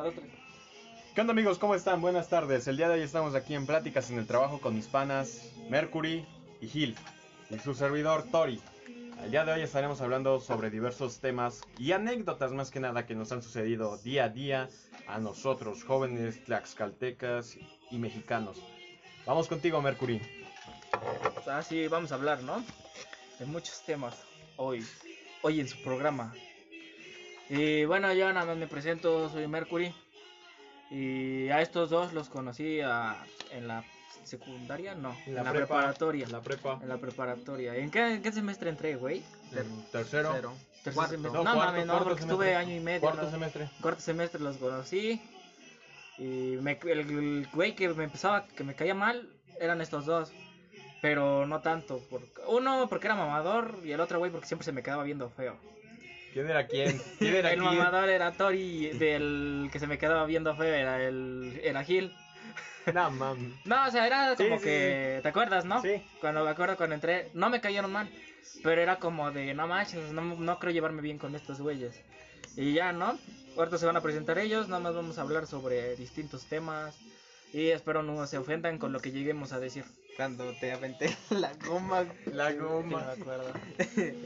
Una, dos, tres. ¿Qué onda amigos? ¿Cómo están? Buenas tardes. El día de hoy estamos aquí en Pláticas en el Trabajo con mis panas Mercury y Gil y su servidor Tori. El día de hoy estaremos hablando sobre diversos temas y anécdotas más que nada que nos han sucedido día a día a nosotros, jóvenes tlaxcaltecas y mexicanos. Vamos contigo Mercury. Ah, sí, vamos a hablar, ¿no? De muchos temas hoy, hoy en su programa. Y bueno, yo nada más me presento, soy Mercury. Y a estos dos los conocí a- en la secundaria, no, en la, preparatoria. La prepa. En la preparatoria. ¿En qué, en qué semestre entré, güey? En tercero. Cero. Tercer Cuarto. semestre. No, No, cuarto, no, porque semestre. estuve año y medio. Cuarto ¿no? semestre. Cuarto semestre los conocí. Y me, el, el güey que me empezaba, que me caía mal, eran estos dos. Pero no tanto. Porque, uno porque era mamador y el otro güey porque siempre se me quedaba viendo feo. ¿Quién era quién? ¿Quién era el quién? mamador era Tori del que se me quedaba viendo feo era el era Gil. No, mam. No, o sea, era como sí, que. ¿Te acuerdas, no? Sí. Cuando me acuerdo cuando entré, no me cayeron mal. Pero era como de, no manches, no, no creo llevarme bien con estos güeyes. Y ya, ¿no? Ahorita se van a presentar ellos, nada más vamos a hablar sobre distintos temas. Y espero no se ofendan con lo que lleguemos a decir. Cuando te aventé la goma. La Sí, no goma. me acuerdo.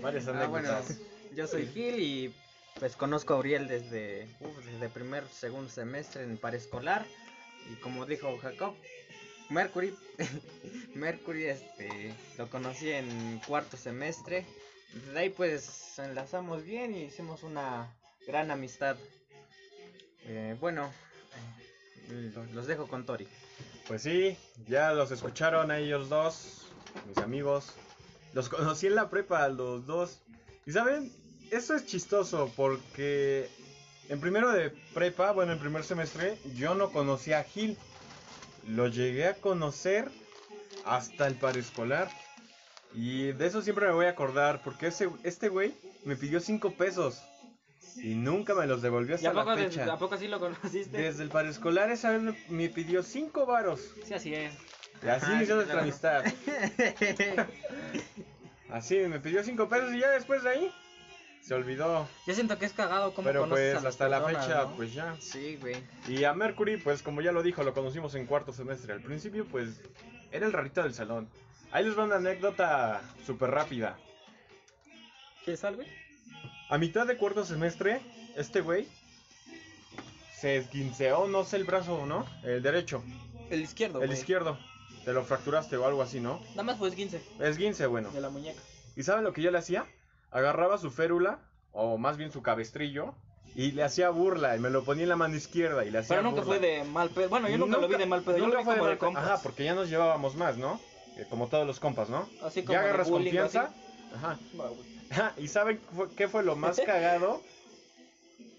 Varias Ah, bueno, anécdotas. Yo soy Gil y pues conozco a Uriel desde, uf, desde primer, segundo semestre en parescolar. Y como dijo Jacob, Mercury, Mercury este, lo conocí en cuarto semestre. Desde ahí pues enlazamos bien y hicimos una gran amistad. Eh, bueno, lo- los dejo con Tori. Pues sí, ya los escucharon a ellos dos, mis amigos. Los conocí en la prepa, los dos. Y saben, eso es chistoso porque en primero de prepa, bueno, en primer semestre, yo no conocía a Gil. Lo llegué a conocer hasta el parescolar. Y de eso siempre me voy a acordar porque ese, este güey me pidió 5 pesos. Y nunca me los devolvió ¿Y hasta a poco, la fecha. a poco sí lo conociste? Desde el parescolar esa vez me, me pidió 5 varos. Sí, así es. Y así Ajá, inició nuestra claro. amistad. Así, me pidió 5 pesos y ya después de ahí se olvidó. Yo siento que es cagado como Pero conoces pues a hasta la fecha, ¿no? pues ya. Sí, güey. Y a Mercury, pues como ya lo dijo, lo conocimos en cuarto semestre. Al principio, pues era el rarito del salón. Ahí les va una anécdota súper rápida. ¿Quieres algo? A mitad de cuarto semestre, este güey se esguinceó, no sé el brazo, ¿no? El derecho, El izquierdo, el güey. izquierdo. Te lo fracturaste o algo así, ¿no? Nada más fue 15 Esguince, bueno. de la muñeca. ¿Y saben lo que yo le hacía? Agarraba su férula, o más bien su cabestrillo, y le hacía burla, y me lo ponía en la mano izquierda y le hacía Pero nunca burla. fue de mal pedo. Bueno, yo nunca, lo vi de mal pedo. Yo lo nunca vi fue como de, mal pedo. compas. Ajá, porque ya nos llevábamos más, ¿no? Eh, como todos los compas, ¿no? Así como ya de agarras bullying, confianza. Ajá. ¿Y saben qué fue- lo más cagado?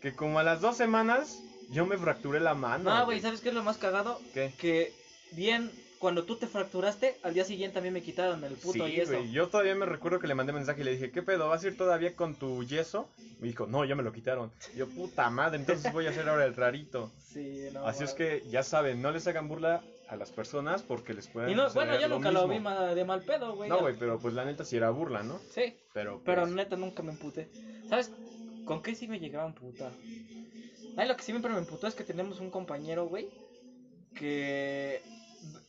que como a las dos semanas yo me fracturé la mano. No, güey, ¿sabes qué es lo más cagado? ¿Qué? Que bien, cuando tú te fracturaste, al día siguiente también me quitaron el puto sí, yeso. güey, Yo todavía me recuerdo que le mandé mensaje y le dije, ¿qué pedo? ¿Vas a ir todavía con tu yeso? Me dijo, no, ya me lo quitaron. Yo, puta madre, entonces voy a hacer ahora el rarito. Sí, no. Así es que ya saben, no les hagan burla a las personas porque les pueden Y no, bueno, yo lo nunca lo vi de mal pedo, güey. No, güey, pero pues la neta sí era burla, ¿no? Sí, Pero, pero pues, neta nunca me emputé. ¿Sabes con qué sí me llegaba a emputar? Ay, lo que siempre me emputó es que tenemos un compañero, güey, que...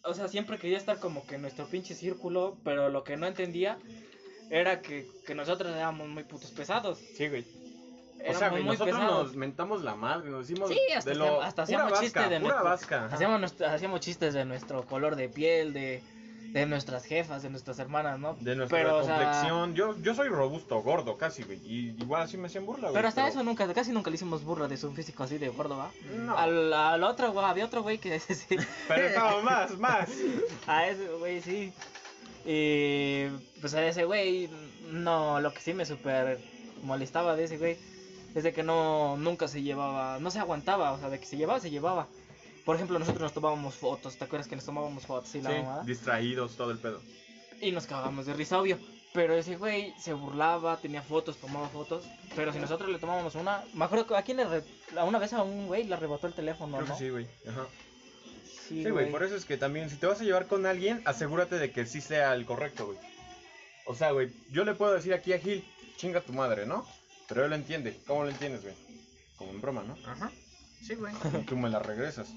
O sea, siempre quería estar como que en nuestro pinche círculo, pero lo que no entendía era que, que nosotros éramos muy putos pesados. Sí, güey. O Éramos sea, güey, muy nosotros pesados. nos mentamos la madre, nos decimos Sí, hasta, de lo... hasta hacíamos vasca, chistes de nuestro- vasca. hacíamos, hacíamos chistes de nuestro color de piel, de, de nuestras jefas, de nuestras hermanas, ¿no? De nuestra Pero, o sea, complexión. Yo, yo soy robusto, gordo, casi, güey. Y igual así me hacían burla, güey. Pero hasta eso nunca, casi nunca le hicimos burla de su físico así de gordo, ¿va? No. Al, al otro, güey, había otro güey que sí. Pero estaba más, más. A ese güey sí. Y pues a ese güey, no, lo que sí me super molestaba de ese güey es de que no, nunca se llevaba, no se aguantaba, o sea, de que se llevaba, se llevaba. Por ejemplo, nosotros nos tomábamos fotos, ¿te acuerdas que nos tomábamos fotos y la Sí, mamada? distraídos, todo el pedo. Y nos cagábamos de risa, obvio. Pero ese güey se burlaba, tenía fotos, tomaba fotos. Pero si nosotros le tomábamos una. Me acuerdo que a quién le. re- a una vez a un güey le arrebató el teléfono, Creo ¿no? que sí, güey. Ajá. Sí, Sí, güey, por eso es que también, si te vas a llevar con alguien, asegúrate de que sí sea el correcto, güey. O sea, güey, yo le puedo decir aquí a Gil, chinga tu madre, ¿no? Pero él lo entiende. ¿Cómo lo entiendes, güey? Como en broma, ¿no? Ajá. Sí, güey. y tú me la regresas.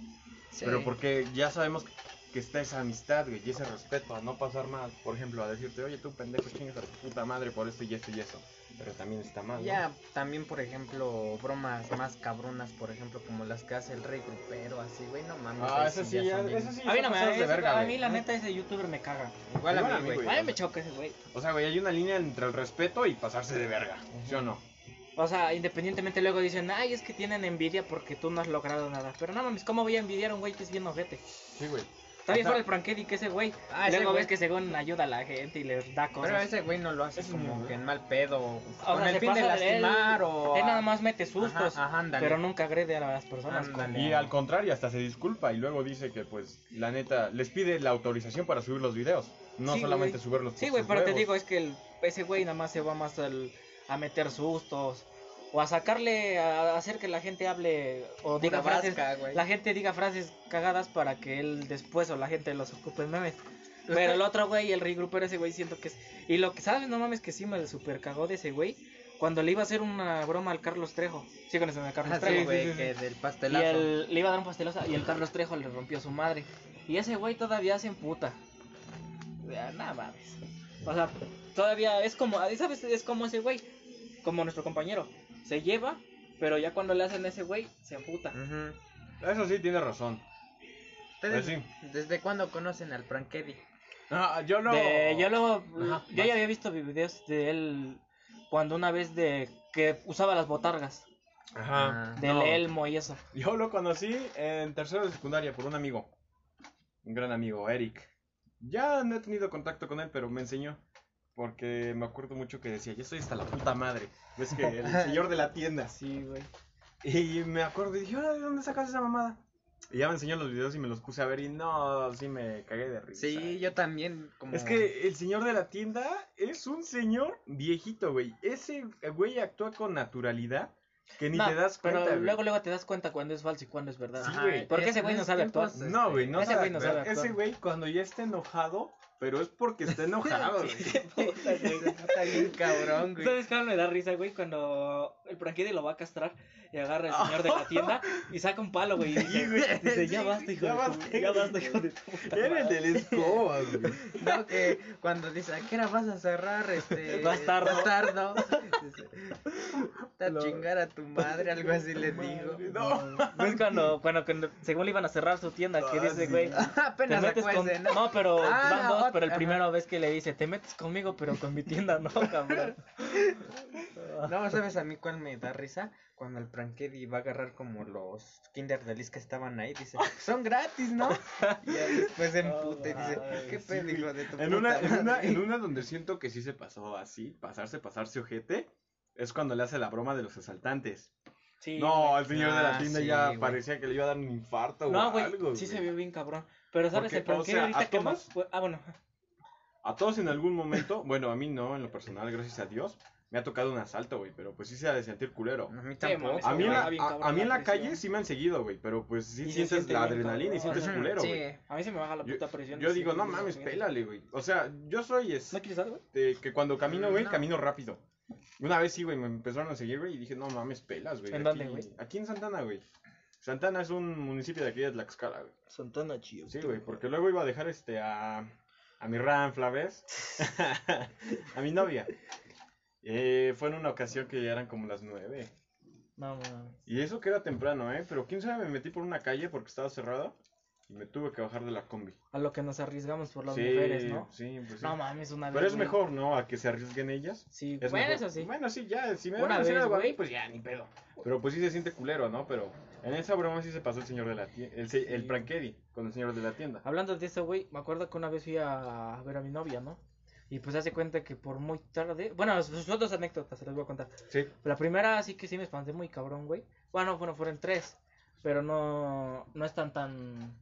Sí. Pero porque ya sabemos que está esa amistad, güey, y ese respeto a no pasar mal. Por ejemplo, a decirte, oye, tú pendejo, chingas a tu puta madre por esto y esto y eso. Pero también está mal, ¿no? Ya, también, por ejemplo, bromas más cabronas, por ejemplo, como las que hace el rey grupero, así, güey, no mames. Ah, ese sí, ya bien- sí. A mí no me de ese- verga, A mí, la neta, ese youtuber me caga. Igual a Igual a mí, güey. A mí me choca ese güey. O sea, güey, hay una línea entre el respeto y pasarse de verga. ¿Sí o no? O sea, independientemente luego dicen, ay, es que tienen envidia porque tú no has logrado nada. Pero no mames, ¿cómo voy a envidiar a un güey que es bien ojete? Sí, güey. Está bien fuera el Prankedy que ese güey. Ah, ese luego güey. ves que según ayuda a la gente y les da cosas. Pero ese güey no lo hace como que en mal pedo, O con sea, el fin de de él. lastimar o... Él nada más mete sustos, Ajá, ajá, pero nunca agrede a las personas. Y al contrario, hasta se disculpa y luego dice que, pues, la neta, les pide la autorización para subir los videos. No Sí, solamente güey. subirlos Sí, güey, pero te digo, es que el- ese güey nada más se va más al- a meter sustos. O a sacarle, a hacer que la gente hable o diga frases. La gente diga frases cagadas para que él después o la gente los ocupe en memes. Pero el otro güey, el regrupero ese güey, siento que es... Y lo que sabes, no mames, que sí me super cagó de ese güey. Cuando le iba a hacer una broma al Carlos Trejo. Sí, con ese de Carlos Ah, sí, Trejo. güey, sí, sí, que del Y pastelazo. el, le iba a dar un pastelosa y el Carlos Trejo le rompió a su madre. Y ese güey todavía se emputa. Nada mames. O sea, todavía es como, ¿sabes? Es como ese güey. Como nuestro compañero. Se lleva, pero ya cuando le hacen ese güey, se emputa. Eso sí, tiene razón. ¿Ustedes Pues sí. desde cuándo conocen al Prankedy? Ah, yo no. De- yo Ajá, yo vas. ya había visto videos de él cuando una vez de que usaba las botargas, Ajá. Ah, del no. elmo y eso. Yo lo conocí en tercero de secundaria por un amigo. Un gran amigo, Eric. Ya no he tenido contacto con él, pero me enseñó. Porque me acuerdo mucho que decía, yo estoy hasta la puta madre. Es que el señor de la tienda. Sí, güey. Y me acuerdo y dije, "Ahora, ¿de dónde sacas esa mamada? Y ya me enseñó los videos y me los puse a ver y no, sí me cagué de risa. Sí, yo también. Como... Es que el señor de la tienda es un señor viejito, güey. Ese güey actúa con naturalidad que ni No, te das cuenta. Pero güey. luego, luego te das cuenta cuando es falso y cuando es verdad. Sí, güey. Porque ese güey no sabe actuar. No, güey, no Ese sabe güey no actuar. sabe actuar. Ese güey cuando ya está enojado, pero es porque está enojado, güey. Puta, güey. Está bien cabrón, güey. ¿Sabes qué me da risa, güey? Cuando el Prankedy lo va a castrar y agarra al señor de la tienda y saca un palo, güey. Y dice, Sí, güey. dice, ya basta, hijo Ya de basta, tu, ya basta, hijo de tu puta Era el madre". del escoba, güey. No, que cuando dice, ¿a qué hora vas a cerrar, este... Bastardo. Bastardo? Dice, "Te Lo- chingar a tu madre, algo así le digo. No. Es cuando, cuando, cuando según le iban a cerrar su tienda, que Ah, dice, sí. güey, te Apenas metes con... acuérdense, ¿no? No, pero Ah, pero el ajá. primero vez que le dice, te metes conmigo, pero con mi tienda no, cabrón. No, ¿sabes a mí cuál me da risa? Cuando el Prankedy va a agarrar como los Kinder Delice que estaban ahí, dice, son gratis, ¿no? Y después se emputa y dice, ¿qué pedo, de tu En una, puta en, una, madre?" en una donde siento que sí se pasó así, pasarse, pasarse ojete, es cuando le hace la broma de los asaltantes. Sí, no, el señor de la Ah, tienda sí, ya parecía que le iba a dar un infarto o No, güey, algo. sí se vio bien cabrón. Pero ¿sabes Porque, el Prankedy o sea, ahorita a que más? todos- Ah, bueno. A todos en algún momento, bueno, a mí no, en lo personal, gracias a Dios, me ha tocado un asalto, güey, pero pues sí se ha de sentir culero. A mí Sí, tampoco. A mí, en la, a, a mí en la calle sí me han seguido, güey, pero pues sí Y sientes siente la adrenalina y sientes culero, Sí. güey. A mí se me baja la Yo, puta presión. yo de digo, sí, no sí, mames, sí. pélale, güey. O sea, yo soy ¿No quieres güey? este, que cuando camino, güey, No. camino rápido. Una vez sí, güey, me empezaron a seguir, güey, y dije, no mames, pelas, güey. ¿En aquí- dónde, güey? Aquí en Santana, güey. Santana es un municipio de aquí de Tlaxcala, güey. Santana chido. Sí, güey, porque luego iba a dejar este a, a mi ranfla, ¿ves? a mi novia. Eh, fue en una ocasión que ya eran como las nueve. No, mames. Y eso que era temprano, ¿eh? Pero quién sabe, me metí por una calle porque estaba cerrada y me tuve que bajar de la combi. A lo que nos arriesgamos por las sí, mujeres, ¿no? Sí, pues sí. No mames, una vez. Pero es güey. mejor, ¿no? A que se arriesguen ellas. Sí, Es bueno, mejor. eso sí. Bueno, sí, ya, si me Una vez, a güey. pues ya, ni pedo. Pero pues sí se siente culero, ¿no? Pero en esa broma sí se pasó el señor de la tienda, el, se- el Sí. Prankedy con el señor de la tienda. Hablando de eso, güey, me acuerdo que una vez fui a ver a mi novia, ¿no? Y pues hace cuenta que por muy tarde. Bueno, sus sus dos anécdotas se las voy a contar. Sí. La primera sí que sí me espanté muy cabrón, güey. Bueno, bueno, fueron tres. Pero no, no están tan.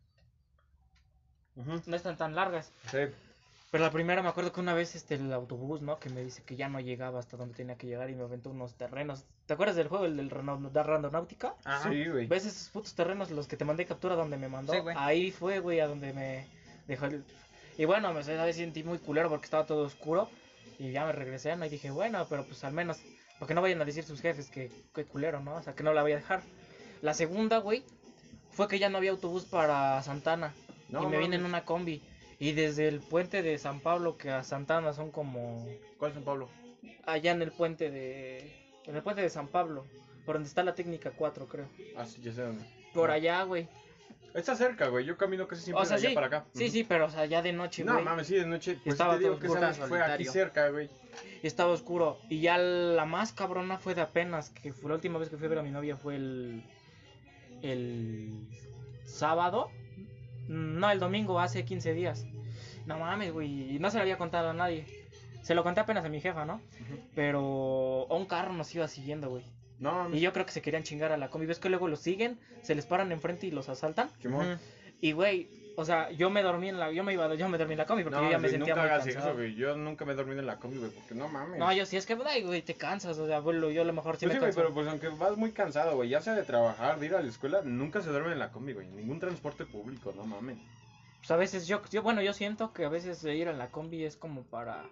No están tan largas. Sí. Pero la primera me acuerdo que una vez este el autobús, ¿no? Que me dice que ya no llegaba hasta donde tenía que llegar y me aventó unos terrenos. ¿Te acuerdas del juego, el del Randonáutica? Ajá. Sí, güey. ¿Ves esos putos terrenos los que te mandé captura donde me mandó? Sí, güey. Ahí fue, güey, a donde me dejó el... Y bueno, me esa vez sentí muy culero porque estaba todo oscuro. Y ya me regresé, ¿no? Y dije, bueno, pero pues al menos, para que no vayan a decir sus jefes que qué culero, ¿no? O sea, que no la voy a dejar. La segunda, güey, fue que ya no había autobús para Santana. No, y me vine en mames. una combi. Y desde el puente de San Pablo que a Santana son como ¿Cuál es San Pablo? allá en el puente de en el puente de San Pablo, por donde está la técnica 4, creo. Ah, sí, ya sé dónde. Por allá, güey. Está cerca, güey. Yo camino casi siempre O sea, allá sí. para acá. Sí, sí, pero o sea, ya de noche, No güey. mames, sí, de noche. Pues Estaba te digo que oscuro. esa fue aquí cerca, güey. Estaba oscuro. Y ya la más cabrona fue de apenas, que fue la última vez que fui a ver a mi novia fue el el sábado. No, el domingo, hace 15 días. No mames, güey. No se lo había contado a nadie. Se lo conté apenas a mi jefa, ¿no? Pero un carro nos iba siguiendo, güey. No Y yo creo que se querían chingar a la combi. ¿Ves que luego los siguen? Se les paran enfrente y los asaltan. Simón. Ujú. Y, güey, o sea, yo me dormí en la... Yo me iba... Yo me dormí en la combi porque No, yo ya me güey, sentía nunca muy hagas cansado. eso, güey. Yo nunca me he dormido en la combi, güey, porque no mames. No, yo sí, es que, ay, güey, te cansas, o sea, abuelo, yo a lo mejor sí Pues me sí, güey, canso. pero pues aunque vas muy cansado, güey, ya sea de trabajar, de ir a la escuela, nunca se duerme en la combi, güey. Ningún transporte público, no mames. Pues a veces yo, yo, bueno, yo siento que a veces ir a la combi es como para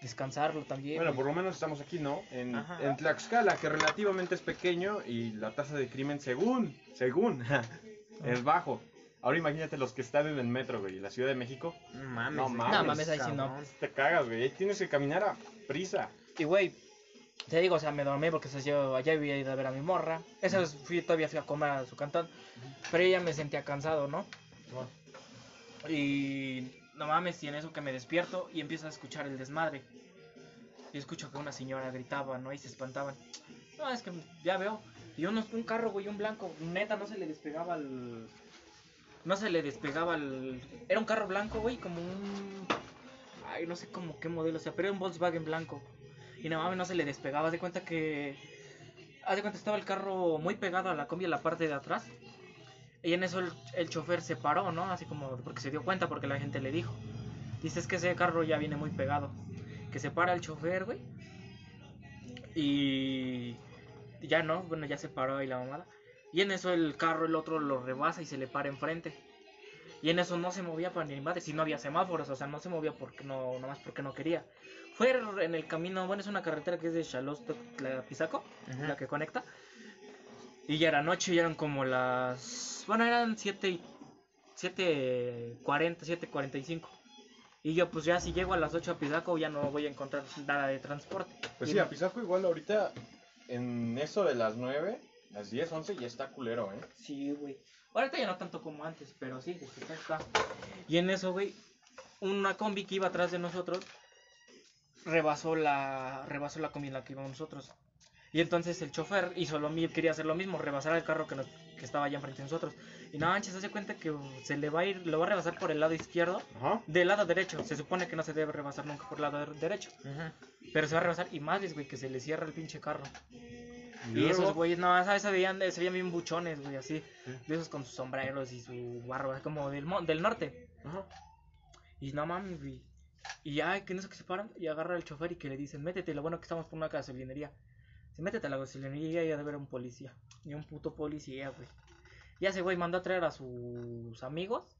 descansarlo también. Bueno, güey. por lo menos estamos aquí, ¿no? En, Ajá. en Tlaxcala, que relativamente es pequeño y la tasa de crimen, según, según, es bajo. Ahora imagínate los que están en el metro, güey, la Ciudad de México. No mames. No mames. No, mames, ahí sí no. Te cagas, güey. Ahí tienes que caminar a prisa. Y, güey, te digo, o sea, me dormí porque o sea, yo allá había ido a ver a mi morra. Esa vez fui, todavía fui a comer a su cantón. Pero ella me sentía cansado, ¿no? Y no mames, y en eso que me despierto y empiezo a escuchar el desmadre. Y escucho que una señora gritaba, ¿no? Y se espantaban. No, es que ya veo. Y uno, un carro, güey, un blanco. Neta, no se le despegaba el. No se le despegaba el. Era un carro blanco, güey, como un. Ay, no sé cómo qué modelo, o sea, pero era un Volkswagen blanco. Y no mames, no se le despegaba. Haz de cuenta que. Haz de cuenta estaba el carro muy pegado a la combi en la parte de atrás. Y en eso el, el chofer se paró, ¿no? Así como porque se dio cuenta, porque la gente le dijo. Dice, que ese carro ya viene muy pegado. Que se para el chofer, güey. Y ya no, bueno, ya se paró ahí la mamada. Y en eso el carro, el otro lo rebasa y se le para enfrente. Y en eso no se movía para ni madre, si no había semáforos, o sea, no se movía porque no, nomás porque no quería. Fue en el camino, bueno, es una carretera que es de Chalosto, la Pisaco, Ujú. la que conecta. Y ya era noche, y eran como las. Bueno, eran 7 y. 7.40, 7.45. Y yo, pues ya si llego a las 8 a Pisaco, ya no voy a encontrar nada de transporte. Pues Y sí, no- a Pisaco igual ahorita, en eso de las 9, las 10, 11 ya está culero, ¿eh? Sí, güey. Ahorita ya no tanto como antes, pero sí, desde que está. Y en eso, güey, una combi que iba atrás de nosotros rebasó la rebasó la combi en la que íbamos nosotros. Y entonces el chofer hizo lo mismo, quería hacer lo mismo, rebasar el carro que, nos- que estaba allá enfrente de nosotros. Y no manches, se hace cuenta que se le va a ir, lo va a rebasar por el lado izquierdo, Ajá. del lado derecho. Se supone que no se debe rebasar nunca por el lado de- derecho. Pero se va a rebasar y madres, güey, que se le cierra el pinche carro. Y, esos güeyes, no, ¿sabes? Se veían, se veían bien buchones, güey, así. De esos con sus sombreros y su barba, como del, del norte. Ajá. Y no mames, güey. Y ya, que no sé que se paran y agarra al chofer y que le dicen, métete, lo bueno que estamos por una gasolinería. Se métete a la gasolinería y ha de ver un policía. Y un puto policía, güey. Ya ese güey mandó a traer a sus amigos.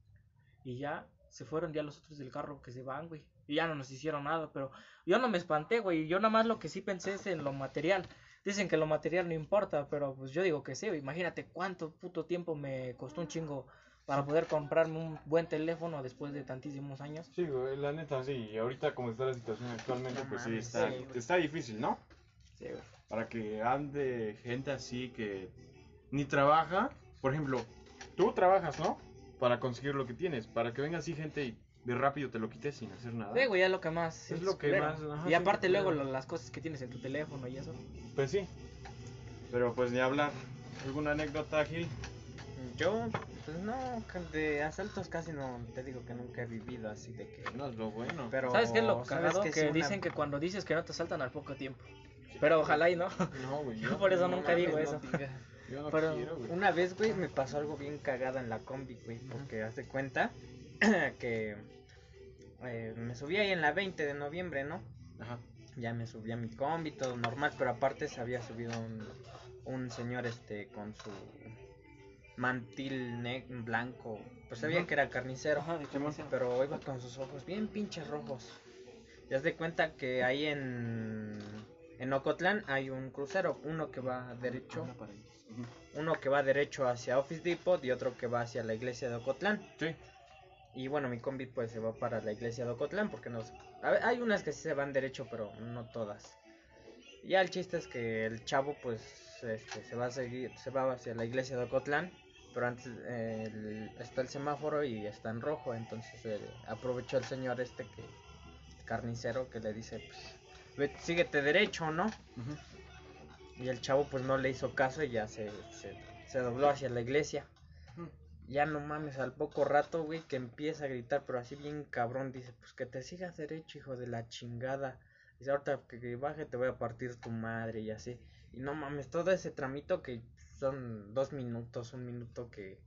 Y ya se fueron ya los otros del carro que se van, güey. Y ya no nos hicieron nada, pero yo no me espanté, güey. Yo nada más lo que sí pensé es en lo material. Dicen que lo material no importa, pero pues yo digo que sí. Imagínate cuánto puto tiempo me costó un chingo para poder comprarme un buen teléfono después de tantísimos años. Sí, güey, la neta, sí. Y ahorita como está la situación actualmente, No pues sí, está, sí, está difícil, ¿no? Sí, güey. Para que ande gente así que ni trabaja. Por ejemplo, tú trabajas, ¿no? Para conseguir lo que tienes. Para que venga así gente y de rápido te lo quites sin hacer nada. Sí, güey, ya lo que más. Es lo que culero. más, ajá, y aparte, luego lo- las cosas que tienes en tu teléfono y eso. Pues sí. Pero pues ni hablar. ¿Alguna anécdota, Gil? Yo, pues no, de asaltos casi no, te digo que nunca he vivido así de que... No es lo bueno. Pero, ¿Sabes qué es lo ¿sabes cagado? Que una- dicen que cuando dices que no te saltan al poco tiempo. Pero ojalá y no. No, güey. Yo por eso nunca digo eso. Yo no Pero quiero, güey. Una vez, güey, me pasó algo bien cagado en la combi, güey, porque haz de cuenta que eh, me subí ahí en la 20 de noviembre, ¿no? Ajá. Ya me subí a mi combi, todo normal, pero aparte se había subido un, un señor este con su mantil ne- blanco, pues sabía que era carnicero, Ajá, pero iba con sus ojos bien pinches rojos. Ya de cuenta que ahí en en Ocotlán hay un crucero, uno que va derecho. Uno que va derecho hacia Office Depot y otro que va hacia la iglesia de Ocotlán. Sí. Y bueno, mi combi pues se va para la iglesia de Ocotlán porque no sé. a ver, hay unas que sí se van derecho, pero no todas. Ya el chiste es que el chavo pues este, se va a seguir, se va hacia la iglesia de Ocotlán, pero antes eh, el- está el semáforo y está en rojo, entonces eh, aprovechó el señor este que carnicero que le dice pues "Ve- síguete derecho, ¿no? Ujú. Y el chavo pues no le hizo caso y ya se, se, se dobló hacia la iglesia. Ya no mames, al poco rato, güey, que empieza a gritar, pero así bien cabrón, dice, pues que te sigas derecho, hijo de la chingada. Dice, ahorita que, baje te voy a partir tu madre y así. Y no mames, todo ese tramito que son dos minutos, un minuto que...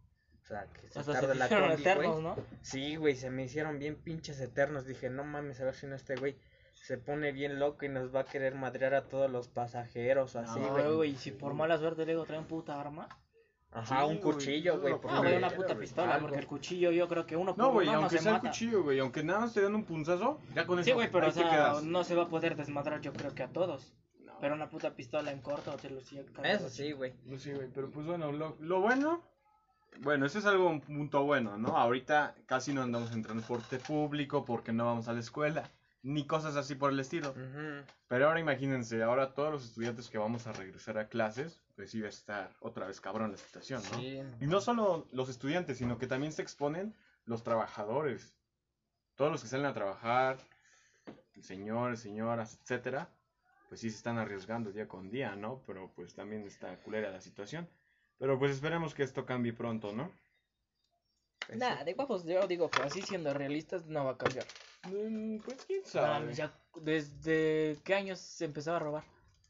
O sea, que se tarda la combi, eternos. ¿no? Sí, güey, se me hicieron bien pinches eternos. Dije, no mames, a ver si no este güey se pone bien loco y nos va a querer madrear a todos los pasajeros o así, No, güey. güey, si por mala suerte luego traen puta arma. Ajá, Sí, un cuchillo, eso güey. Ah, güey, una puta pistola, Algo. porque el cuchillo yo creo que uno por No, güey, uno no aunque se sea el mata. cuchillo, güey, aunque nada más te dan un punzazo, ya con eso. Sí, güey, pero o sea, no se va a poder desmadrar yo creo que a todos. No. Pero una puta pistola en corto te lo. Eso sí, güey. No sé, güey, pero pues bueno, lo, lo bueno. Bueno, ese es algo un punto bueno, ¿no? Ahorita casi no andamos en transporte público porque no vamos a la escuela, ni cosas así por el estilo. Pero ahora imagínense, ahora todos los estudiantes que vamos a regresar a clases, pues va a estar otra vez cabrón la situación, ¿no? Sí. Y no solo los estudiantes, sino que también se exponen los trabajadores. Todos los que salen a trabajar, señores, señoras, etcétera, pues sí se están arriesgando día con día, ¿no? Pero pues también está culera la situación. Pero pues esperemos que esto cambie pronto, ¿no? Pues Nah, sí. de guapos, yo digo que así siendo realistas no va a cambiar. Mm, Pues quién Ah, sabe. ya, ¿Desde qué años se empezó a robar?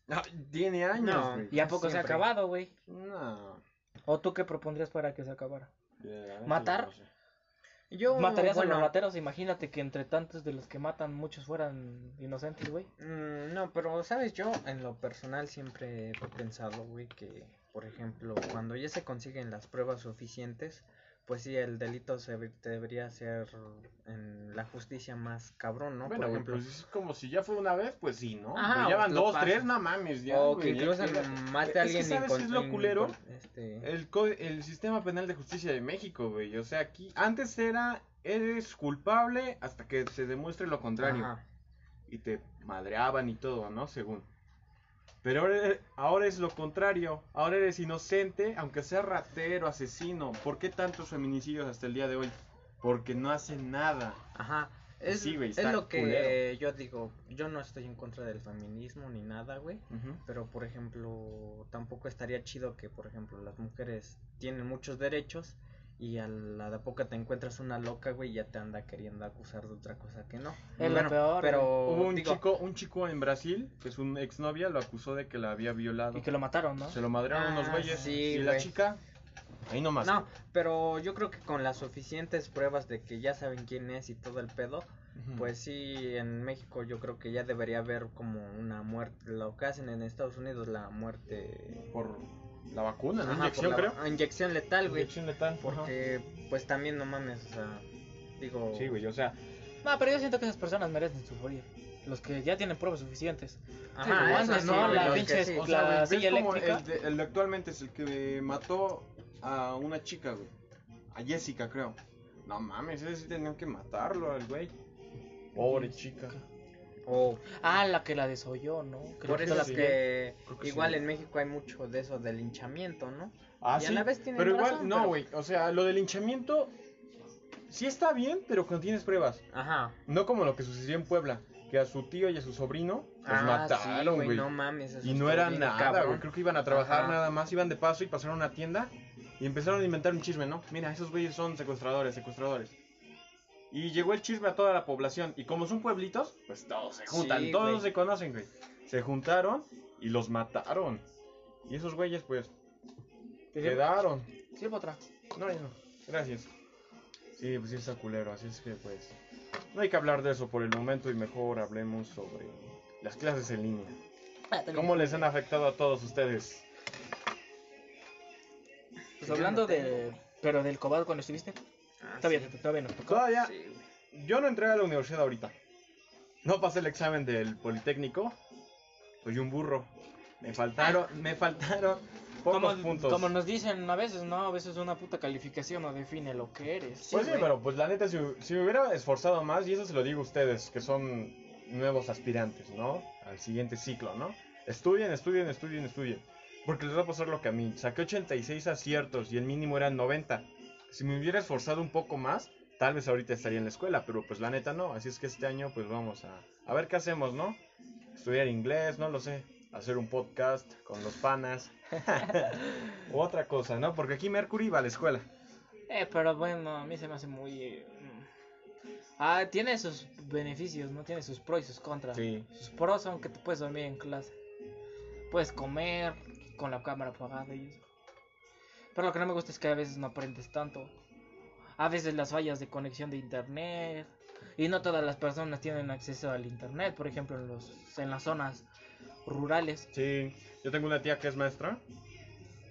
Ah, tiene años, No. güey. ¿Y a poco se ha acabado, güey? No. ¿O tú qué propondrías para que se acabara? ¿Matar? no sé. Yo, ¿Matarías a los rateros? Imagínate que entre tantos de los que matan, muchos fueran inocentes, güey. mm, no, pero, ¿sabes? Yo, en lo personal, siempre he pensado, güey, que, por ejemplo, cuando ya se consiguen las pruebas suficientes, pues sí, el delito se debería ser en la justicia más cabrón, ¿no? Bueno, por ejemplo, pues es como si ya fue una vez, pues sí, ¿no? Ajá, Pero ya van lo dos, pasa. tres, no mames, ya. o que ya incluso mate Es a que alguien ¿sabes incon- qué es lo in- culero? este, El, co- el sistema penal de justicia de México, güey. O sea, aquí antes era, eres culpable hasta que se demuestre lo contrario. ajá. Y te madreaban y todo, ¿no? Según. Pero ahora, ahora es lo contrario. Ahora eres inocente, aunque sea ratero, asesino. ¿Por qué tantos feminicidios hasta el día de hoy? Porque no hacen nada. Ajá. Es, Sí, güey, es lo que culero. yo digo. Yo no estoy en contra del feminismo ni nada, güey. Pero, por ejemplo, tampoco estaría chido que, por ejemplo, las mujeres tienen muchos derechos y a la de poca te encuentras una loca, güey, y ya te anda queriendo acusar de otra cosa que no. Es lo Bueno, peor, Pero, Hubo un digo, chico, un chico en Brasil, que es un exnovia, lo acusó de que la había violado. Y que lo mataron, ¿no? Se lo madrearon unos Ah, güeyes. sí, y la chica, ahí nomás. No, pero yo creo que con las suficientes pruebas de que ya saben quién es y todo el pedo, Ujú. pues sí, en México yo creo que ya debería haber como una muerte, lo que hacen en Estados Unidos, la muerte... Por la vacuna, ¿no? Ajá, Inyección, creo. Inyección letal, güey. Inyección letal. Porque, pues también no mames, o sea, digo... ajá. Sí, güey, o sea. No, pero yo siento que esas personas merecen sufrir. Los que ya tienen pruebas suficientes. Ajá, Sí, sí, ¿no? La pinche sí. O sea, silla como eléctrica. El, de- el de actualmente es el que mató a una chica, güey. A Jessica, creo. No mames, ese sí tenían que matarlo al güey. Pobre chica. O Ah, la que la desolló, ¿no? Que por eso es la sí. que Creo que igual sí. en México hay mucho de eso del linchamiento, ¿no? Ah, Y a sí. la vez tienen pero igual, razón, no, pero- güey. O sea, lo del linchamiento sí está bien, pero cuando tienes pruebas. Ajá. No como lo que sucedió en Puebla, que a su tío y a su sobrino los Ah, mataron, güey. No mames, y no era nada, güey. Creo que iban a trabajar Ajá. nada más, iban de paso y pasaron a una tienda y empezaron a inventar un chisme, ¿no? Mira, esos güeyes son secuestradores, secuestradores. Y llegó el chisme a toda la población. Y como son pueblitos, pues todos se juntan, Sí, todos güey. se conocen, güey. Se juntaron y los mataron. Y esos güeyes, pues, quedaron. Sí, otra. No, no. Gracias. Sí, pues sí está culero, así es que pues no hay que hablar de eso por el momento y mejor hablemos sobre las clases en línea. ¿Cómo les han afectado a todos ustedes? Pues hablando de. Pero del cobado cuando estuviste. Ah, Está bien, sí. todavía no. Todavía, Sí, yo no entré a la universidad ahorita. No pasé el examen del Politécnico. Soy un burro. Me faltaron, me faltaron pocos como, puntos. como nos dicen a veces, ¿no? A veces una puta calificación no define lo que eres. Pues sí, güey. pero pues la neta, si, si me hubiera esforzado más, y eso se lo digo a ustedes, que son nuevos aspirantes, ¿no? Al siguiente ciclo, ¿no? Estudien, estudien, estudien, estudien. Porque les va a pasar lo que a mí. Saqué 86 aciertos y el mínimo eran 90. Si me hubiera esforzado un poco más, tal vez ahorita estaría en la escuela, pero pues la neta no. Así es que este año pues vamos a, a ver qué hacemos, ¿no? Estudiar inglés, no lo sé. Hacer un podcast con los panas. o otra cosa, ¿no? Porque aquí Mercury va a la escuela. Eh, pero bueno, a mí se me hace muy... eh, mm. Ah, tiene sus beneficios, ¿no? Tiene sus pros y sus contras. Sí. Sus pros son que te puedes dormir en clase. Puedes comer con la cámara apagada y eso. Pero lo que no me gusta es que a veces no aprendes tanto. A veces las fallas de conexión de internet. Y no todas las personas tienen acceso al internet. Por ejemplo, en, los, en las zonas rurales. Sí, yo tengo una tía que es maestra.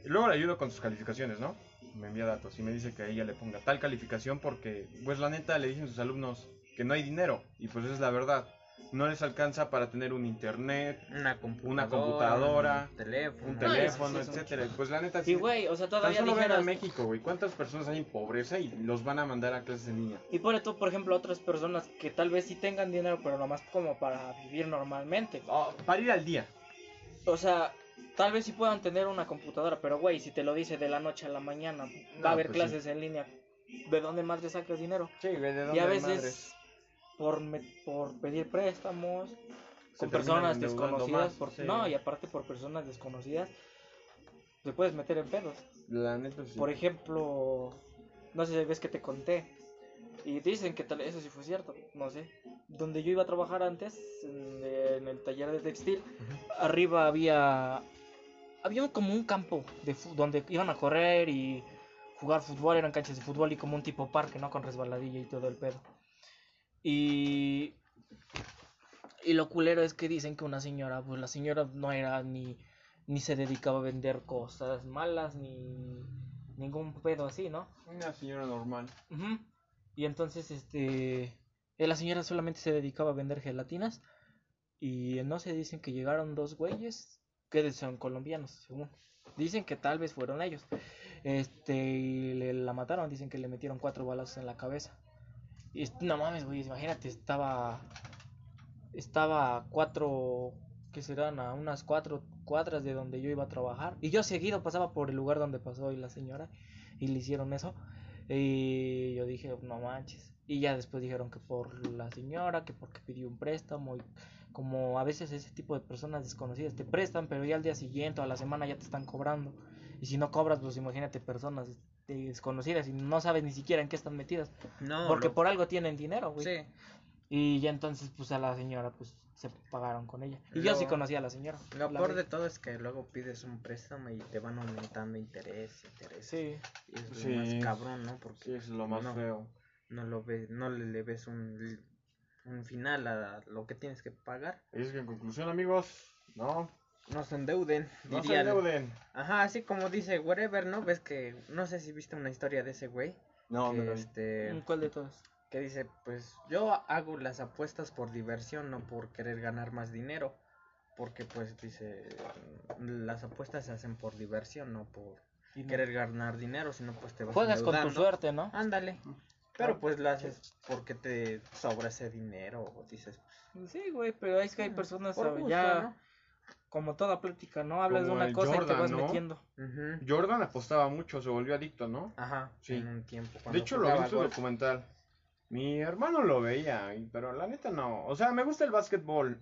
Y luego le ayudo con sus calificaciones, ¿no? Me envía datos y me dice que a ella le ponga tal calificación porque, pues la neta, le dicen sus alumnos que no hay dinero. Y pues es la verdad. No les alcanza para tener un internet, Una computadora. Una computadora, Un teléfono. un No, teléfono, sí etcétera. Pues la neta, Y sí. güey, o sea, Tan todavía solo ven a dijeras... México, güey. ¿Cuántas personas hay en pobreza y los van a mandar a clases en línea? Y pone tú, por ejemplo, otras personas que tal vez sí tengan dinero, pero nomás como para vivir normalmente. Oh, para ir al día. O sea, tal vez sí puedan tener una computadora, pero güey, si te lo dice de la noche a la mañana, No, va a haber pues clases en línea. ¿De dónde más le sacas dinero? Sí, ¿de Y a veces, por, me- por pedir préstamos, con personas desconocidas, más, por- sí. no, y aparte por personas desconocidas, te puedes meter en pedos. La neta, sí. Por ejemplo, no sé si ves que te conté. Y dicen que tal, eso sí fue cierto, no sé. Donde yo iba a trabajar antes, en, en el taller de textil, arriba había había como un campo de donde iban a correr y jugar fútbol, eran canchas de fútbol y como un tipo parque, ¿no? Con resbaladilla y todo el pedo. Y y lo culero es que dicen que una señora, pues la señora no era ni ni se dedicaba a vender cosas malas ni ningún pedo así, ¿no? Una señora normal. Y entonces, este, eh, la señora solamente se dedicaba a vender gelatinas. Y no se dicen que llegaron dos güeyes que son colombianos, según. Dicen que tal vez fueron ellos. Este, y le, la mataron, dicen que le metieron cuatro balas en la cabeza. No mames, güey, imagínate, estaba, estaba a cuatro, que serán a unas cuatro cuadras de donde yo iba a trabajar. Y yo seguido pasaba por el lugar donde pasó y la señora y le hicieron eso. Y yo dije, no manches. Y ya después dijeron que por la señora, que porque pidió un préstamo. Y como a veces ese tipo de personas desconocidas te prestan, pero ya al día siguiente o a la semana ya te están cobrando. Y si no cobras, pues imagínate personas este, desconocidas y no sabes ni siquiera en qué están metidas. No, porque lo- por algo tienen dinero, güey. Sí. Y ya entonces, pues a la señora, pues se pagaron con ella. Y yo sí conocía a la señora. Lo la peor vi. de todo es que luego pides un préstamo y te van aumentando interés, interés. Sí. Y es lo Sí. más cabrón, ¿no? Porque Sí, es lo más no, feo. no lo ves, no le, le ves un, un final a lo que tienes que pagar. Y es que en conclusión, amigos, no, No se endeuden, no se endeuden. Ajá, así como dice whatever, ¿no? Ves que, no sé si viste una historia de ese güey. No, que, no, no. este, ¿Cuál de todos? que dice, pues yo hago las apuestas por diversión, no por querer ganar más dinero. Porque pues dice, las apuestas se hacen por diversión, no por Y no- querer ganar dinero, sino pues te vas Juegas con tu suerte, ¿no? Ándale. Pero pues lo haces porque te sobra ese dinero o dices, Sí, güey, pero es que hay personas por ¿sabes? gusto, ya como toda plática, ¿no? Hablas Como de una cosa y te Jordan, vas ¿no? metiendo. Jordan apostaba mucho, se volvió adicto, ¿no? Ajá, Sí. en un tiempo. De hecho, lo vi en su documental. Mi hermano lo veía, y- pero la neta no. O sea, me gusta el básquetbol,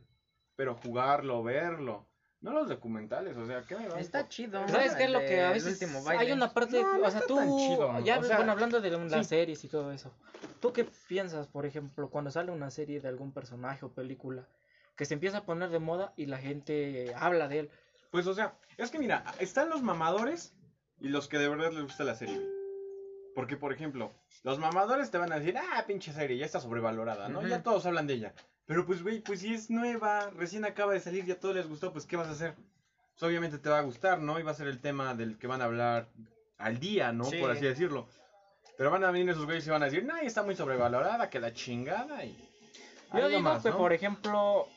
pero jugarlo, verlo. No los documentales, o sea, ¿qué me va a Está chido. ¿Sabes qué es lo que a veces último hay una parte, No, no o sea, está tú, tan chido, ya, o sea, bueno, hablando de las sí. series y todo eso, ¿tú qué piensas, por ejemplo, cuando sale una serie de algún personaje o película que se empieza a poner de moda y la gente habla de él? Pues, o sea, es que mira, están los mamadores y los que de verdad les gusta la serie. Porque, por ejemplo, los mamadores te van a decir, ah, pinche serie, ya está sobrevalorada, ¿no? Ya todos hablan de ella. Pero, pues, güey, pues si es nueva, recién acaba de salir, ya a todos les gustó, pues, ¿qué vas a hacer? Pues, obviamente te va a gustar, ¿no? Y va a ser el tema del que van a hablar al día, ¿no? Sí. Por así decirlo. Pero van a venir esos güeyes y van a decir, no, está muy sobrevalorada, que la chingada y... Yo digo nomás, que, ¿no? por ejemplo,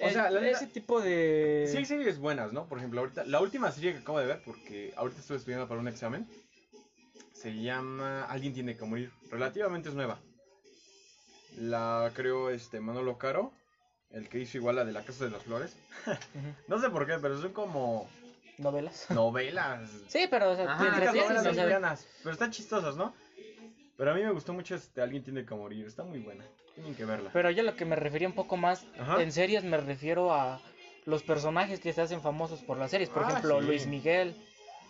O sea, Eh, la ese tipo de... Sí hay series buenas, ¿no? Por ejemplo, ahorita, la última serie que acabo de ver, porque ahorita estoy estudiando para un examen, se llama Alguien tiene que morir. Relativamente es nueva. La creó este Manolo Caro, el que hizo igual la de La Casa de las Flores. No sé por qué, pero son como Novelas. novelas. Sí, pero o sea, Ajá. te novelas o sea, mexicanas, pero están chistosas, ¿no? Pero a mí me gustó mucho este Alguien tiene que morir, está muy buena. Tienen que verla. Pero yo lo que me refería un poco más Ajá. en series me refiero a los personajes que se hacen famosos por las series. Por Ah, ejemplo, sí. Luis Miguel,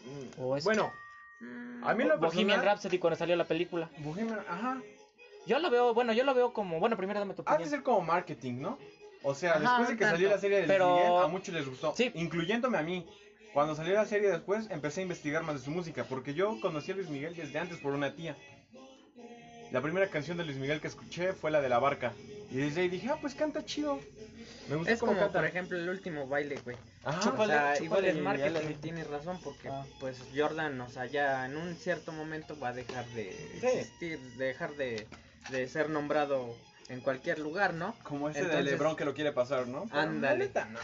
Mm, o este- Bueno, a mí lo Bohemian personal- Rhapsody cuando salió la película. Bohemian, ajá. Yo lo veo, bueno, yo lo veo como, bueno, primero dame tu Ha de opinión. ser como marketing, ¿no? O sea, Ajá, después de que salió la serie de Luis Pero- Miguel, a muchos les gustó. Sí. Incluyéndome a mí. Cuando salió la serie después, empecé a investigar más de su música. Porque yo conocí a Luis Miguel desde antes por una tía. La primera canción de Luis Miguel que escuché fue la de La Barca. Y desde ahí dije, ah, pues canta chido. Me gusta Es como, canta. por ejemplo, el último baile, güey. O Chúpale, sea, chúpale igual es marketing y tienes razón porque Ah. pues Jordan, o sea, ya en un cierto momento va a dejar de Sí. existir, de dejar de, de ser nombrado en cualquier lugar, ¿no? Como ese de Entonces- Lebron que lo quiere pasar, ¿no? Pero, Ándale. no.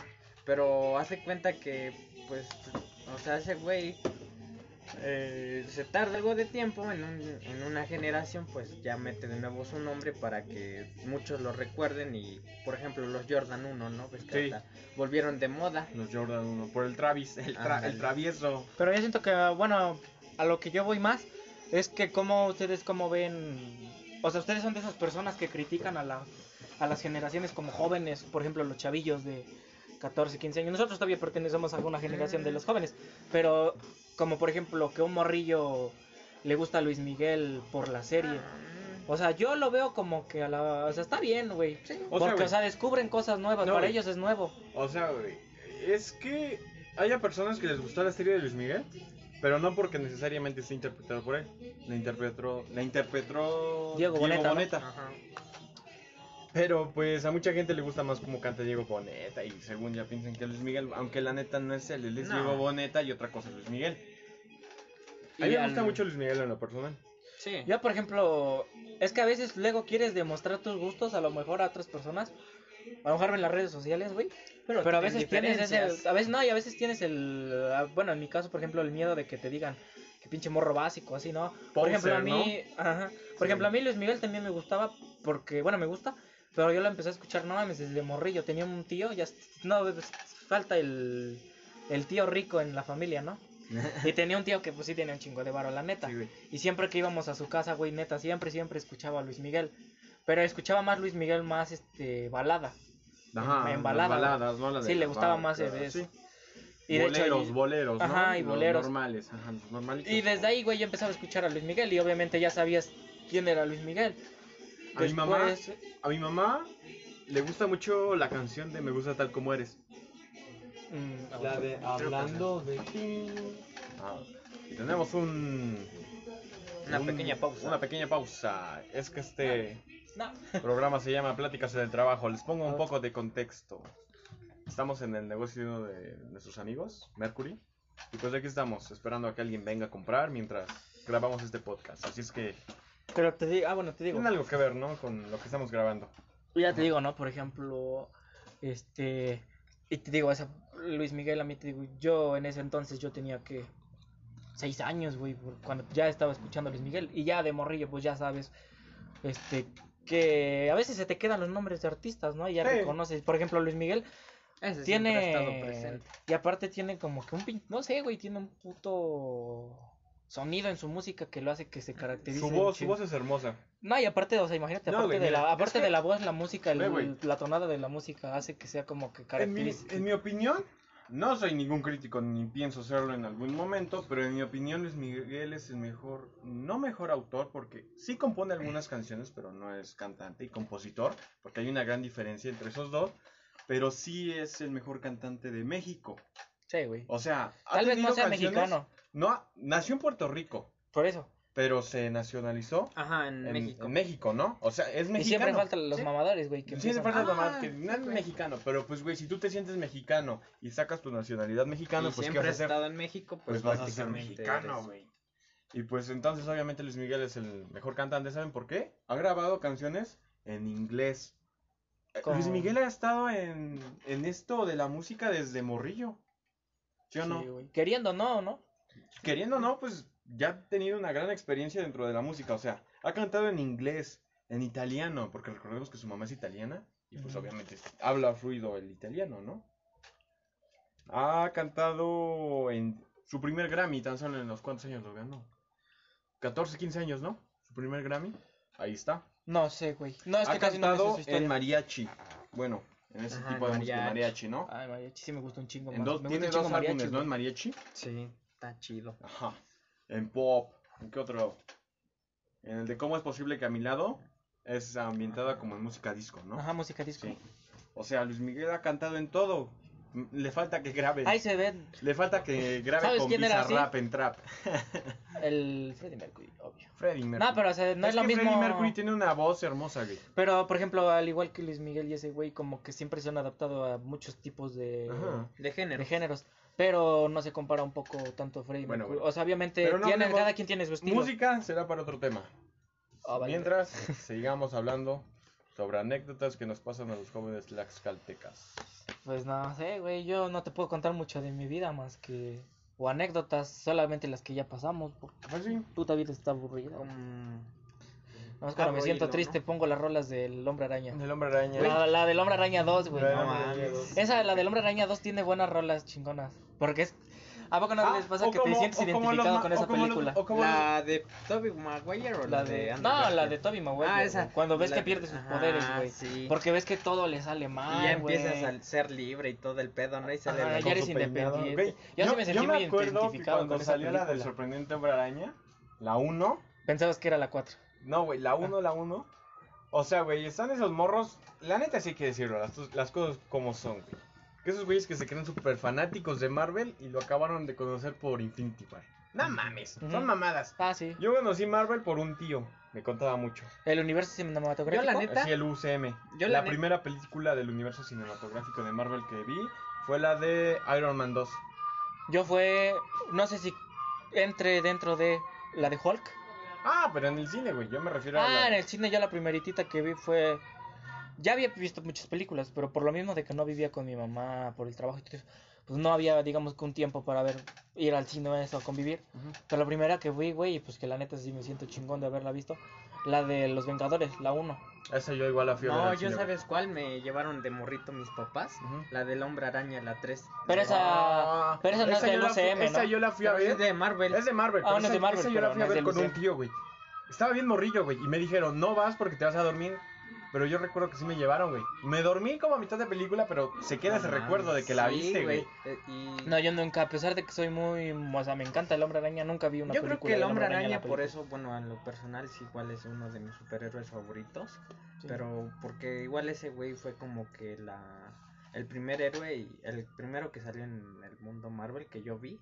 Pero hace cuenta que, pues, o sea, ese güey eh, se tarda algo de tiempo en, un- en una generación, pues ya mete de nuevo su nombre para que muchos lo recuerden y, por ejemplo, los Jordan 1, ¿no? Ves que Sí. hasta volvieron de moda. Los Jordan 1. Por el Travis, el, tra- el travieso. Pero yo siento que, bueno, a lo que yo voy más es que como ustedes como ven, o sea, ustedes son de esas personas que critican a, la, a las generaciones como jóvenes, por ejemplo, los chavillos de 14, 15 años. Nosotros todavía pertenecemos a alguna generación de los jóvenes, pero como por ejemplo que un morrillo le gusta a Luis Miguel por la serie. O sea, yo lo veo como que a la... O sea, está bien, güey. O sea, Porque, o sea, descubren cosas nuevas. No, Para ellos es nuevo. O sea, güey, es que haya personas que les gustó la serie de Luis Miguel, pero no porque necesariamente esté interpretado por él. La interpretó, la interpretó Diego Boneta, ¿no? Pero pues a mucha gente le gusta más cómo canta Diego Boneta y según ya piensan que es Luis Miguel, aunque la neta no es él, él es No. Diego Boneta y otra cosa es Luis Miguel. A mí Y me gusta al- mucho Luis Miguel en lo personal. Sí. Yo, por ejemplo, es que a veces luego quieres demostrar tus gustos a lo mejor a otras personas. A lo mejor en las redes sociales, güey. Pero, a veces tienes ese. A veces no, y a veces tienes el. ah, Bueno, en mi caso, por ejemplo, el miedo de que te digan que pinche morro básico, así, ¿no? Por ejemplo, a mí. Ajá. Por Sí. ejemplo, a mí Luis Miguel también me gustaba porque, bueno, me gusta. Pero yo lo empecé a escuchar, no mames, desde morrillo. Tenía un tío, ya. No, pues, falta el. El tío rico en la familia, ¿no? Y tenía un tío que, pues sí, tenía un chingo de varo, la neta. Sí. Y siempre que íbamos a su casa, güey, neta, siempre, siempre escuchaba a Luis Miguel. Pero escuchaba más Luis Miguel más, este, balada. Ajá, en las balada, baladas, ¿no? La de Sí, le la gustaba más de eso. sí. Y de boleros, hecho, y- boleros, ¿no? Ajá, y Los boleros. normales, ajá, los y desde ahí, güey, yo empezaba a escuchar a Luis Miguel y obviamente ya sabías quién era Luis Miguel. A mi mamá, a mi mamá le gusta mucho la canción de Me gusta tal como eres. Mm, La de Hablando de ti. Ah, y tenemos un Una un- pequeña pausa. Una pequeña pausa. Es que este no. programa se llama Pláticas en el Trabajo. Les pongo un poco de contexto. Estamos en el negocio de uno de nuestros amigos, Mercury. Y pues aquí estamos, esperando a que alguien venga a comprar mientras grabamos este podcast. Así es que Pero te digo, ah, bueno, te digo. tiene algo que ver, ¿no? Con lo que estamos grabando. Ya te digo, ¿no? Por ejemplo, este. Y te digo, esa, Luis Miguel, a mí te digo, yo en ese entonces yo tenía que. Seis años, güey, cuando ya estaba escuchando a Luis Miguel. Y ya de morrillo, pues ya sabes. Este. Que a veces se te quedan los nombres de artistas, ¿no? Y ya Sí. reconoces. Por ejemplo, Luis Miguel Ese siempre ha estado tiene. presente. Y aparte tiene como que un pin. No sé, güey, tiene un puto. Sonido en su música que lo hace que se caracterice. Su voz, su voz es hermosa. No, y aparte, o sea, imagínate, No, aparte, de, la, aparte de la voz, la música, el- la tonada de la música hace que sea como que En mi, caracteriza. en mi opinión, no soy ningún crítico ni pienso serlo en algún momento, pero en mi opinión Luis Miguel es el mejor, no mejor autor, porque sí compone algunas canciones, pero no es cantante y compositor, porque hay una gran diferencia entre esos dos, pero sí es el mejor cantante de México. Sí, güey. O sea, Tal vez no sea mexicano, No, nació en Puerto Rico, por eso. pero se nacionalizó Ajá, en, en, México. en México, ¿no? O sea, es mexicano. Y siempre faltan los Sí. mamadores, güey, que Sí, hace empiezan- falta Ah, que no es mexicano, pero pues güey, si tú te sientes mexicano y sacas tu nacionalidad mexicana, y pues ¿qué siempre vas a estado en México, Pues pues, vas a ser mexicano, güey. Y pues entonces obviamente Luis Miguel es el mejor cantante, ¿saben por qué? Ha grabado canciones en inglés. Con- Luis Miguel ha estado en, en esto de la música desde morrillo. ¿Sí o no? Sí. Queriendo no, ¿no? Queriendo o no, pues ya ha tenido una gran experiencia dentro de la música. O sea, ha cantado en inglés, en italiano, porque recordemos que su mamá es italiana. Y pues obviamente habla fluido el italiano, ¿no? Ha cantado en su primer Grammy, tan solo en los cuántos años lo ganó. 14, 15 años, ¿no? Su primer Grammy. Ahí está. No sé, güey. No, es ha que casi no me sé cantado historia. en mariachi. Bueno, en ese Ajá, tipo de música, mariachi. mariachi, ¿no? Ay, mariachi, sí me gusta un chingo En más. dos, Me tiene dos álbumes, ¿no? En mariachi. Sí, está chido. Ajá. En pop. ¿En qué otro? En el de cómo es posible que a mi lado es ambientada como en música disco, ¿no? Ajá, música disco. Sí. O sea, Luis Miguel ha cantado en todo. Le falta que grabe. Ahí se ve Le falta que grabe ¿Sabes con quién era así? Bizarrap en trap. el Freddie Mercury, obvio. Freddie Mercury. No, pero o sea, no es, lo que mismo. Freddie Mercury tiene una voz hermosa, güey. Pero, por ejemplo, al igual que Luis Miguel y ese güey, como que siempre se han adaptado a muchos tipos de, Ajá. De género. de géneros. Pero no se compara un poco tanto Freddie Bueno, Mercury. bueno. O sea, obviamente, no cada quien tiene su estilo. Música será para otro tema. Ah, vale. Mientras, sigamos hablando sobre anécdotas que nos pasan a los jóvenes tlaxcaltecas. Pues no sé, güey, yo no te puedo contar mucho de mi vida más que... O anécdotas, solamente las que ya pasamos, porque Pues sí. puta vida está aburrida. Como... Más cuando me algo siento triste ¿no? pongo las rolas del Hombre Araña. El hombre araña. La, la del Hombre Araña 2, güey. Del no Hombre mames. Araña 2. Esa, la del Hombre Araña 2 tiene buenas rolas chingonas. Porque es... ¿A poco no Ah, les pasa que como- te sientes los identificado con esa los- película? los- ¿La de Toby Maguire o La de... Andrew No, la de Toby Maguire. Ah, esa. Cuando ves La- que pierde sus Ajá, poderes, güey. sí. Porque ves que todo le sale mal, Y ya empiezas a ser libre y todo el pedo, ¿no? Y sale Ajá, ya eres independiente. güey. Yo sí me sentí muy acuerdo que identificado cuando con esa salió la del sorprendente hombre araña, la 1, Pensabas que era la 4. no, güey, la 1, la 1. O sea, güey, están esos morros, la neta sí hay que decirlo, las, las cosas como son, güey. Que esos güeyes que se creen súper fanáticos de Marvel y lo acabaron de conocer por Infinity War. No mames, son mamadas. Ah, sí. Yo conocí Marvel por un tío, me contaba mucho. El universo cinematográfico. Yo, la neta- Así el UCM. Yo la primera película del universo cinematográfico de Marvel que vi fue la de Iron Man 2. Yo fue... No sé si entre dentro de la de Hulk. Ah, pero en el cine, güey. Yo me refiero a Ah, la... en el cine yo la primeritita que vi fue... Ya había visto muchas películas, pero por lo mismo de que no vivía con mi mamá por el trabajo y todo eso, pues no había, digamos, que un tiempo para ver, ir al cine o eso, a convivir. Ujú. Pero la primera que fui, güey, y pues que la neta sí me siento chingón de haberla visto, la de Los Vengadores, la 1. Esa yo igual la fui a ver No, yo cine, güey. sabes cuál me llevaron de morrito mis papás. Ujú. La del hombre araña, la 3. Pero esa, Ah, pero esa no es del la fui- UCM, ¿no? Esa yo la fui a ver. es de Marvel. Es de Marvel. Ah, pero no es de esa- Marvel, esa yo la pero fui no a es ver con un tío, güey. Estaba bien morrillo, güey. Y me dijeron, no vas porque te vas a dormir. Pero yo recuerdo que sí me llevaron, güey. Me dormí como a mitad de película, pero se queda ese recuerdo de que la sí, viste, güey. Eh, y... No, yo nunca, a pesar de que soy muy, o sea, me encanta el Hombre Araña, nunca vi una Yo película creo que el hombre araña, por eso, bueno, en lo personal, sí, igual es uno de mis superhéroes favoritos. Sí. Pero porque igual ese güey fue como que la el primer héroe y el primero que salió en el mundo Marvel que yo vi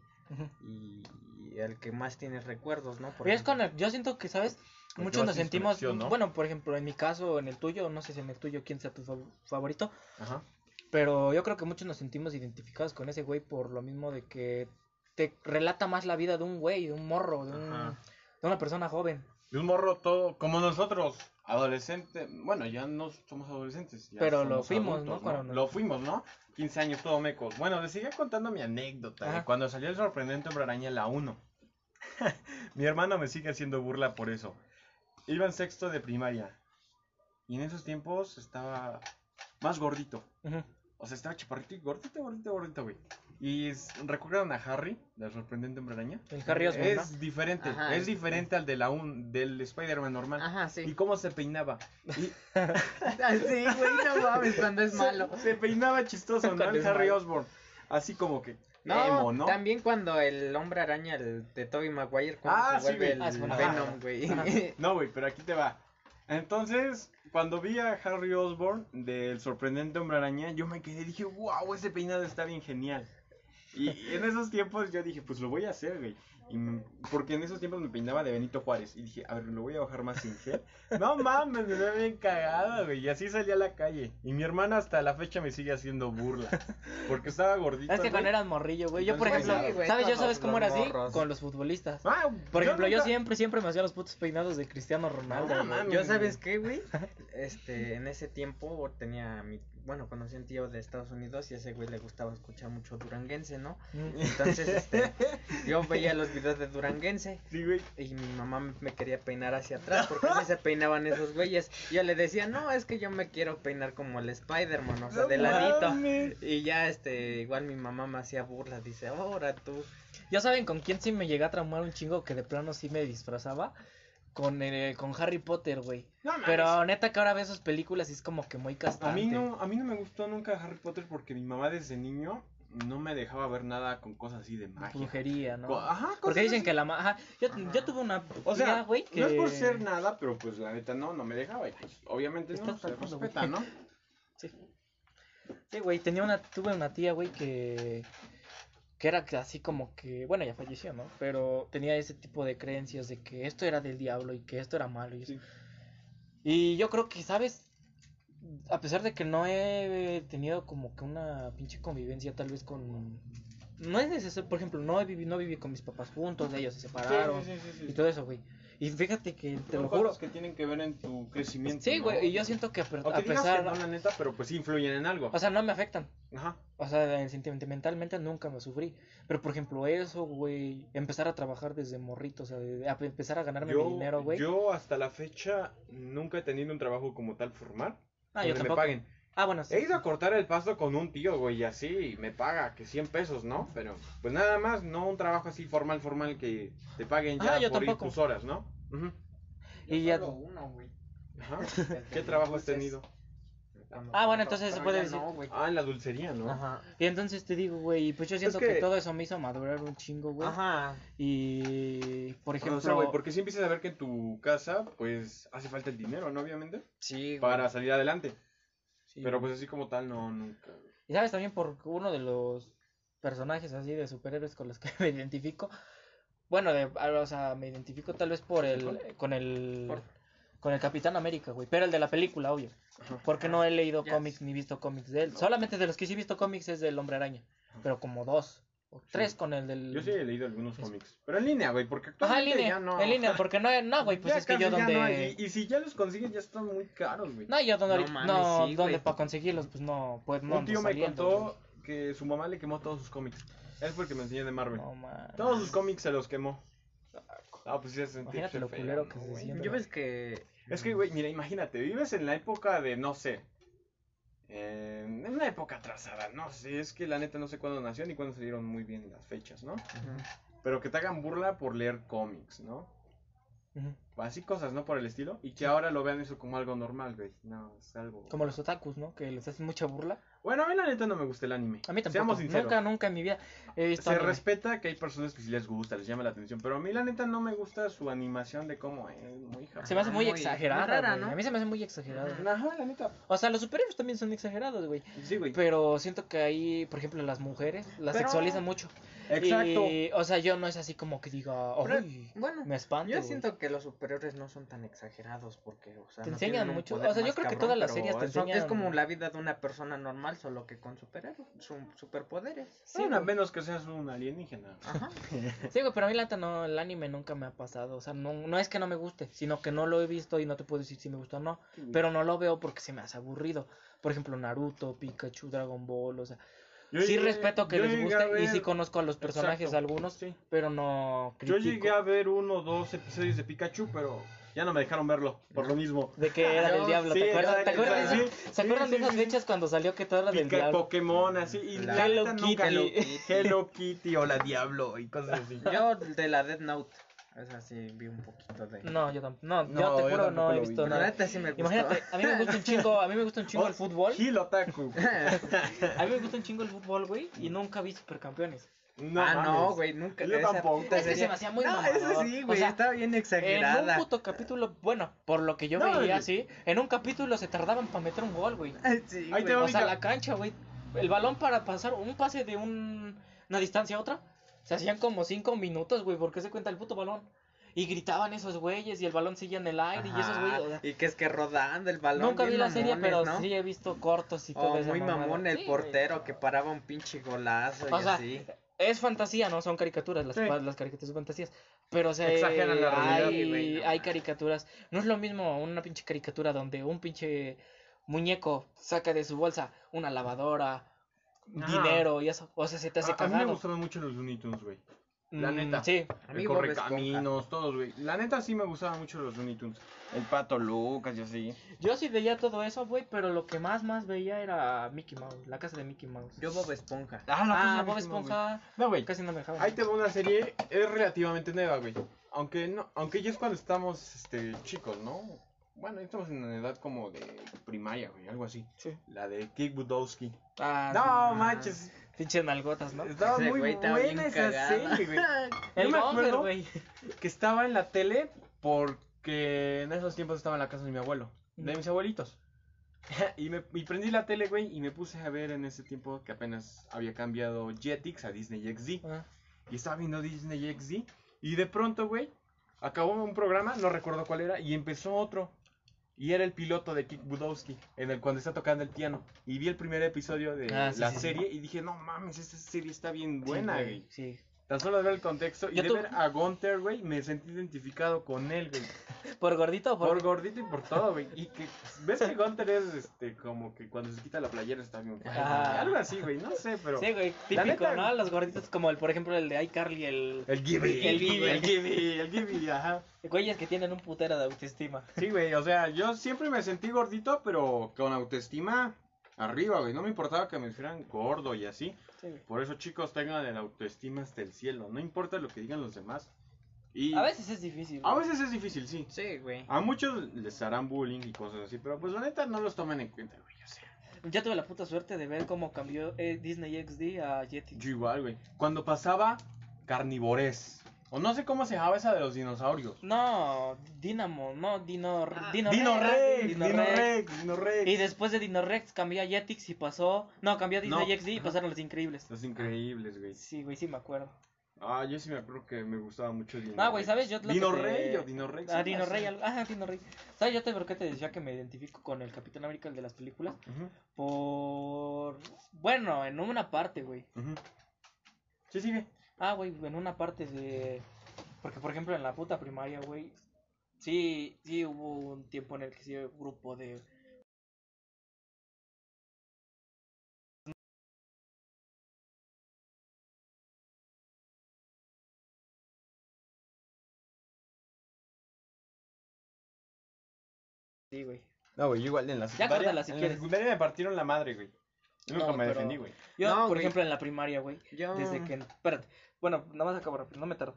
Y el que más tiene recuerdos, ¿no? Por es ejemplo. con el- yo siento que, ¿sabes? Porque Muchos nos sentimos, bueno, por ejemplo, en mi caso, en el tuyo, no sé si en el tuyo quién sea tu fav- favorito, Ajá. pero yo creo que muchos nos sentimos identificados con ese güey por lo mismo de que te relata más la vida de un güey, de un morro, de, un- de una persona joven. De un morro todo, como nosotros, adolescente. Bueno, ya no somos adolescentes. ya Pero lo somos fuimos, adultos, ¿no? Nos- Lo fuimos, ¿no? 15 años todo mecos. Bueno, les seguía contando mi anécdota. Ajá. de Cuando salió el sorprendente Hombre Araña la 1. mi hermano me sigue haciendo burla por eso. Iba en sexto de primaria. Y en esos tiempos estaba más gordito. O sea, estaba chaparrito y gordito, gordito, gordito, güey. Y recuerdan a Harry, del sorprendente Hombre Araña. El Harry Osborn, Es diferente, Ajá, es es- diferente al de la un, del Spider-Man normal. Ajá, Y sí. cómo se peinaba. Y Ah, sí, güey, no mames cuando es se- malo. Se, peinaba chistoso, ¿no? Cuando El Harry malo. Osborn. Así como que No, emo, ¿no? también cuando el hombre araña el de Toby Maguire cuando Ah, se sí, vuelve güey. el Ah, Venom, güey. No, güey, pero aquí te va. Entonces, cuando vi a Harry Osborn del sorprendente Hombre Araña, yo me quedé y dije, wow, ese peinado está bien genial. Y en esos tiempos yo dije, pues lo voy a hacer, güey. Y, porque en esos tiempos me peinaba de Benito Juárez. Y dije, a ver, lo voy a bajar más sin gel. No mames, me veo bien cagado, güey. Y así salí a la calle. Y mi hermana hasta la fecha me sigue haciendo burla. Porque estaba gordito. Es que cuando eras morrillo, güey. Yo, por ejemplo, sí, güey, ¿sabes? Yo sabes cómo era así morros. con los futbolistas. Ah, Por ejemplo, yo nunca- siempre, siempre me hacía los putos peinados de Cristiano Ronaldo. No, güey. mames. Yo, ¿sabes qué, güey? Este, en ese tiempo tenía mi, bueno, conocí a un tío de Estados Unidos y a ese güey le gustaba escuchar mucho duranguense, ¿no? Mm. Entonces, este, yo veía los videos de duranguense Sí, güey. y mi mamá me- quería peinar hacia atrás porque así se peinaban esos güeyes. Y yo le decía, no, es que yo me quiero peinar como el Spider-Man, o sea, No de ladito. mames. Y ya, este, igual mi mamá me hacía burlas, dice, ahora tú. Ya saben con quién sí me llegué a traumar un chingo que de plano sí me disfrazaba. Con, eh, con Harry Potter, güey. No. Pero neta que ahora veo esas películas y es como que muy castrante. A mí no, a mí no me gustó nunca Harry Potter porque mi mamá desde niño no me dejaba ver nada con cosas así de magia. Brujería, ¿no? Co- Ajá, cosas Porque dicen así. que la ma... Ajá, yo, yo tuve una O sea, güey, que... no es por ser nada, pero pues la neta no, no me dejaba y pues obviamente no, Estás se respeta. ¿no? Sí. Sí, güey, tenía una, tuve una tía, güey, que, que era así como que, bueno, ya falleció, ¿no? Pero tenía ese tipo de creencias de que esto era del diablo y que esto era malo. Y, Sí. y yo creo que, ¿sabes? A pesar de que no he tenido como que una pinche convivencia tal vez con... No es necesario, por ejemplo, no viví, no viví con mis papás juntos, ellos se separaron Sí, sí, y todo eso, güey. Y fíjate que, te lo juro, que tienen que ver en tu crecimiento. sí, ¿no? güey, y yo siento que a, a pesar... que no, la neta, pero pues sí influyen en algo. O sea, no me afectan. Ajá. O sea, sentimentalmente nunca me sufrí. Pero, por ejemplo, eso, güey, empezar a trabajar desde morrito, o sea, a empezar a ganarme mi dinero, güey. yo hasta la fecha nunca he tenido un trabajo como tal formal. ah, yo donde me tampoco. paguen. Ah, bueno, sí. He ido a cortar el pasto con un tío, güey, y así y me paga que 100 pesos, ¿no? Pero pues nada más, no un trabajo así formal, formal que te paguen ya Ah, yo por ir tampoco. tus horas, ¿no? Y ya- uno, güey. Ajá. ¿Qué trabajo has tenido? Ah, bueno, entonces se puede ya decir. no. Ah, en la dulcería, ¿no? Ajá. Y entonces te digo, güey, pues yo siento que... que- todo eso me hizo madurar un chingo, güey. Ajá. Y, por ejemplo... o sea, güey, porque si empiezas a ver que en tu casa, pues, hace falta el dinero, ¿no? Obviamente, Sí, güey. para salir adelante. Sí, Pero pues así como tal, no, nunca. Y sabes también por uno de los personajes así de superhéroes con los que me identifico. Bueno, de, o sea, me identifico tal vez por el... Con el... Por- Con el Capitán América, güey. Pero el de la película, obvio. Ajá. Porque no he leído cómics ni visto cómics de él. Solamente de los que sí he visto cómics es del Hombre Araña. Pero como dos. O tres con el del. Yo sí he leído algunos cómics. Pero en línea, güey, porque Ajá, en actualmente línea. ya no. En línea, porque no, no, güey, pues Ya es que yo ya donde. no hay, y, y si ya los consigues, ya están muy caros, güey. No, yo donde No mames, no, sí, donde para conseguirlos, pues no, pues no Un tío me contó que su mamá le quemó todos sus cómics. Él fue el que me enseñó de Marvel. güey. No, man. Todos sus cómics se los quemó. Ah, pues sí, se sentía Imagínate lo feo, culero ¿no, que se. Yo ves que. Es que, güey, mira, imagínate, vives en la época de, no sé, en una época atrasada, no sé, es que la neta no sé cuándo nació ni cuándo salieron muy bien las fechas, ¿no? Pero que te hagan burla por leer cómics, ¿no? Así cosas, ¿no? Por el estilo. Y que ahora lo vean eso como algo normal, güey. No, es algo... Como los otakus, ¿no? Que les hacen mucha burla. Bueno, a mí la neta no me gusta el anime. A mí tampoco. Seamos sinceros. Nunca, nunca en mi vida he visto. Se anime. respeta que hay personas que sí les gusta, les llama la atención, pero a mí la neta no me gusta su animación de cómo es muy japonés. Se me hace muy, Muy- exagerada, muy rara. ¿no? A mí se me hace muy exagerado. Ajá, la neta. O sea, los superhéroes también son exagerados, güey. Sí, güey. Pero siento que ahí, por ejemplo, las mujeres las Pero- sexualizan mucho. Exacto. Y, o sea, yo no es así como que diga, Pero, "Uy, bueno, me espanto. Yo güey". siento que los superhéroes no son tan exagerados porque, o sea, Te no enseñan mucho. O sea, yo creo que todas las series te son- Es enseñan- como la vida de una persona normal, solo que con superhéroes, son superpoderes. Sí, Bueno, a menos que seas un alienígena. Ajá. Sí, güey, pero a mí la no, el anime nunca me ha pasado. O sea, no, no es que no me guste, sino que no lo he visto y no te puedo decir si me gusta o no. Pero no lo veo porque se me hace aburrido. Por ejemplo, Naruto, Pikachu, Dragon Ball, o sea. Yo sí llegué- respeto que yo les guste y sí conozco a los personajes Exacto, algunos, sí. pero no Yo critico. llegué a ver uno o dos episodios de Pikachu, pero ya no me dejaron verlo, por lo mismo. De que era del Yo- diablo, sí, ¿te acuerdas? ¿Te acuerdas de sí, ¿Se acuerdan de sí, esas sí. fechas cuando salió que todo era del Pica- diablo? Pokémon, así. Y La- Hello Kitty. Hello Kitty o la Diablo y cosas así. Yo de la Death Note, esa sí vi un poquito de... No, yo tampoco. No, No, yo te yo juro, no tampoco he visto vi. La nada. neta sí me. Imagínate, a mí me gusta un chingo, a mí me gusta un chingo Oh, el fútbol. Gil Otaku. A mí me gusta un chingo el fútbol, güey, y nunca vi supercampeones. No, ah, no, güey, nunca. Yo tampoco. Es que se me hacía muy No, mamador. esa sí, güey, O sea, estaba bien En un exagerada. puto capítulo, bueno, por lo que yo No, veía así, en un capítulo se tardaban para meter un gol, güey. Sí, Ahí te O sea, la cancha, güey. El balón para pasar un pase de un- una distancia a otra, Se hacían como cinco minutos, güey, porque se cuenta el puto balón. Y gritaban esos güeyes y el balón seguía en el aire y esos güeyes. o sea, y que es que rodando el balón. nunca vi la serie, pero ¿no? sí he visto cortos y todo Oh, eso. muy mamón el portero que paraba un pinche golazo y O sea, así. Es fantasía, ¿no? Son caricaturas, las, Sí. las caricaturas son fantasías. Pero, o sea, Exageran la realidad. hay, Sí, güey, no hay caricaturas. No es lo mismo una pinche caricatura donde un pinche muñeco saca de su bolsa una lavadora. Dinero y eso. O sea, se te hace A, a mí me cagado. gustaban mucho los Looney Tunes, güey. la Mm, neta. Sí. A mí El correcaminos, todos, güey. La neta sí me gustaban mucho los Looney Tunes. El pato Lucas y así. Yo sí veía todo eso, güey, pero lo que más, más veía era Mickey Mouse, la casa de Mickey Mouse. Yo Bob Esponja. Ah, Ah, Bob Esponja. No, güey. Casi no me dejaba. Ahí te va una serie, es relativamente nueva, güey. Aunque no, aunque ya es cuando estamos este, chicos, ¿no? Bueno, estamos en una edad como de primaria, güey, algo así. Sí. La de Kick Budowski. Ah, No, sí. manches. Pinches nalgotas, ¿no? Estaba Ese muy güey estaba bien buena esa cagada. serie, güey. El Yo me acuerdo güey. que estaba en la tele porque en esos tiempos estaba en la casa de mi abuelo, de mis abuelitos. y, me, y prendí la tele, güey, y me puse a ver en ese tiempo que apenas había cambiado Jetix a Disney XD. Ah, Y estaba viendo Disney XD. Y de pronto, güey, acabó un programa, no recuerdo cuál era, y empezó otro. Y era el piloto de Kick Budowski, en el cuando está tocando el piano. Y vi el primer episodio de Ah, sí, la sí, sí. serie y dije, no mames, esta serie está bien buena, güey. Sí. Tan solo de ver el contexto y Yo de tu- ver a Gunther, güey, me sentí identificado con él, güey. ¿Por gordito o por.? Por gordito y por todo, güey. Y que, ¿ves que Gunther es, este, como que cuando se quita la playera está bien Ah. Algo así, güey, no sé, pero... Sí, güey, típico, neta- ¿no? Los gorditos como el, por ejemplo, el de iCarly, el... El Gibby, El Gibby, el Gibby, el Gibby, ajá. Güeyes que tienen un putero de autoestima. Sí, güey, o sea, yo siempre me sentí gordito, pero con autoestima arriba, güey. No me importaba que me dijeran gordo y así. Sí. Por eso, chicos, tengan el autoestima hasta el cielo. No importa lo que digan los demás. Y A veces es difícil. a veces es difícil, sí. Sí, güey. A muchos les harán bullying y cosas así, pero pues la neta no los tomen en cuenta, güey. O sea, Yo tuve la puta suerte de ver cómo cambió eh, Disney XD a Jetix. yo igual, güey. Cuando pasaba Carnivores. O no sé cómo se llamaba esa de los dinosaurios. No, Dynamo, no, Dino, Dino, Dino Rex, Dino Dino Rex. Rex, Dino Rex. Y después de Dino Rex cambió a Jetix y pasó. No, cambió a Disney No, XD y pasaron los increíbles. Los increíbles, güey. Sí, güey, sí me acuerdo. Ah, yo sí me acuerdo que me gustaba mucho Dino Ah, güey, Rex. ¿sabes? Yo lo que Dino te- Rey o Dino Rex. Ah, Dino. Rey, algo- ajá, Dino Rey. ¿Sabes? Yo te por qué te decía que me identifico con el Capitán América, el de las películas. Por. Bueno, en una parte, güey. ujú. Sí, sigue. Ah, güey, en una parte de. Porque, por ejemplo, en la puta primaria, güey. Sí, sí hubo un tiempo en el que sí un grupo de. Sí, güey. No, güey, yo igual en la secundaria. córtala si en quieres. la secundaria me partieron la madre, güey. Yo nunca No, me pero- defendí, güey. Yo, No, por ejemplo, en la primaria, güey. Yo... Desde que. Espérate. Bueno, nada más acabo rápido, no me tardo.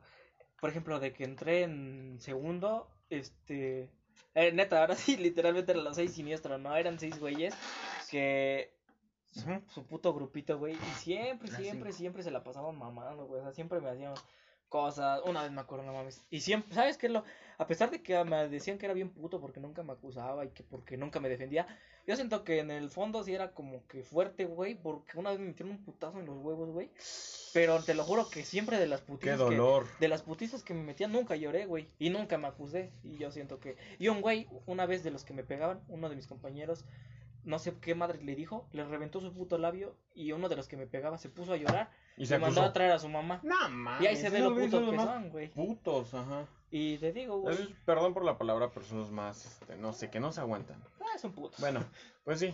Por ejemplo, de que entré en segundo, este. eh, neta, ahora sí, literalmente eran los seis siniestros, ¿no? Eran seis güeyes que. Su, puto grupito, güey. Y siempre, siempre, siempre se la pasaban mamando, güey. O sea, siempre me hacían cosas. Una vez me acuerdo, no mames. Y siempre, ¿sabes qué? es Lo, a pesar de que me decían que era bien puto porque nunca me acusaba y que porque nunca me defendía, yo siento que en el fondo sí era como que fuerte, güey. Porque una vez me metieron un putazo en los huevos, güey. Pero te lo juro que siempre de las Qué putizas que, de las putizas que me metían nunca lloré, güey. Y nunca me acusé. Y yo siento que. Y un güey, una vez de los que me pegaban, uno de mis compañeros, no sé qué madre le dijo, le reventó su puto labio. Y uno de los que me pegaba se puso a llorar. Y se mandó a traer a su mamá. No, mames. y ahí se ve lo putos que son, güey. Putos, ajá. Y te digo, güey. Perdón por la palabra, pero son los más, este, no sé, que no se aguantan. Ah, son putos. Bueno, pues sí.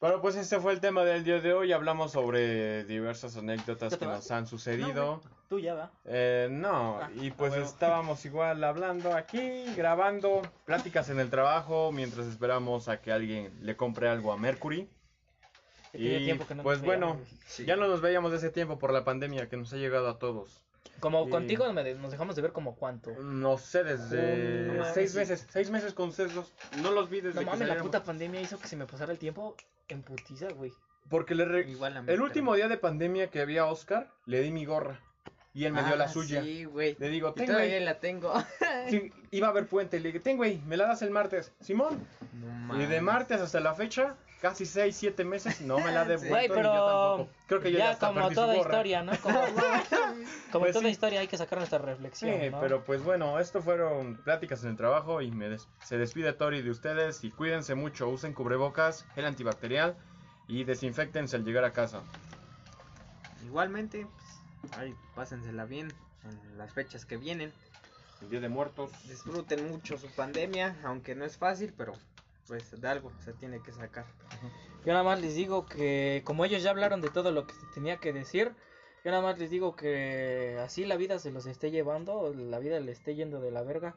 Pero pues este fue el tema del día de hoy. Hablamos sobre diversas anécdotas ¿Ya te que nos han sucedido. Ya va. Eh, no, Ah, y pues estábamos igual hablando aquí, grabando pláticas en el trabajo mientras esperamos a que alguien le compre algo a Mercury. Y, tiempo que no pues bueno. Sí. Ya no nos veíamos de ese tiempo por la pandemia que nos ha llegado a todos. Como y- contigo nos dejamos de ver como cuánto. No sé, desde No mames, seis sí. meses, seis meses con ustedes dos. No los vi desde No que mames, la puta pandemia hizo que se me pasara el tiempo en putiza, güey. Porque le re- Igual a mí, el pero- último día de pandemia que había Oscar, le di mi gorra. Y él me dio la Ah, suya. Sí, güey. Le digo, Y ten, todavía güey. la tengo. Sí, iba a haber puente, le dije, ten, güey, me la das el martes. Simón. No Y de martes hasta la fecha, casi 6, 7 meses, no me la ha devuelto. Güey, ni yo pero tampoco. Creo que yo ya, ya hasta como toda gorra. historia, ¿no? Como, como Pues toda sí. historia hay que sacar nuestra reflexión, Sí, ¿no? pero pues bueno, esto fueron pláticas en el trabajo y me des- se despide Tori de ustedes y cuídense mucho, usen cubrebocas, gel antibacterial y desinfectense al llegar a casa. Igualmente, ay, pásensela bien en las fechas que vienen. El Día de Muertos. Disfruten mucho su pandemia, aunque no es fácil, pero pues de algo se tiene que sacar. Yo nada más les digo que, como ellos ya hablaron de todo lo que se tenía que decir, yo nada más les digo que así la vida se los esté llevando, la vida le esté yendo de la verga.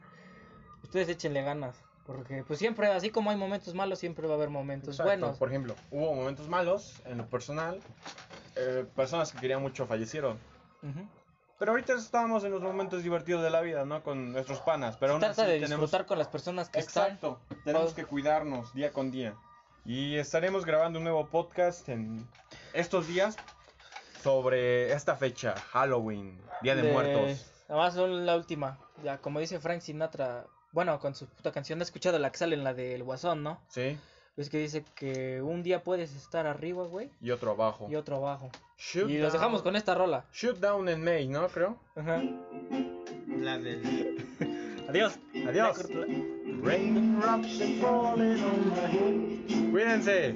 Ustedes échenle ganas, porque pues siempre, así como hay momentos malos, siempre va a haber momentos Exacto, buenos. Por ejemplo, hubo momentos malos en lo personal, eh, personas que querían mucho fallecieron. Pero ahorita estamos en los momentos divertidos de la vida, ¿no? Con nuestros panas. Pero aún Trata así de tenemos- disfrutar con las personas que Exacto. Tenemos Oh. que cuidarnos día con día. Y estaremos grabando un nuevo podcast en estos días sobre esta fecha, Halloween, Día están. de, Muertos. Nada más son la última, ya como dice Frank Sinatra, bueno, con su puta canción, he escuchado la que sale en la del Guasón, ¿no? Sí, Es que dice que un día puedes estar arriba, güey, y otro abajo. y otro abajo. Shoot Y los dejamos con esta rola. Shoot down en May, ¿no? Creo. Ajá. La del Adiós. Adiós. Raindrops are falling on my head. Cuídense.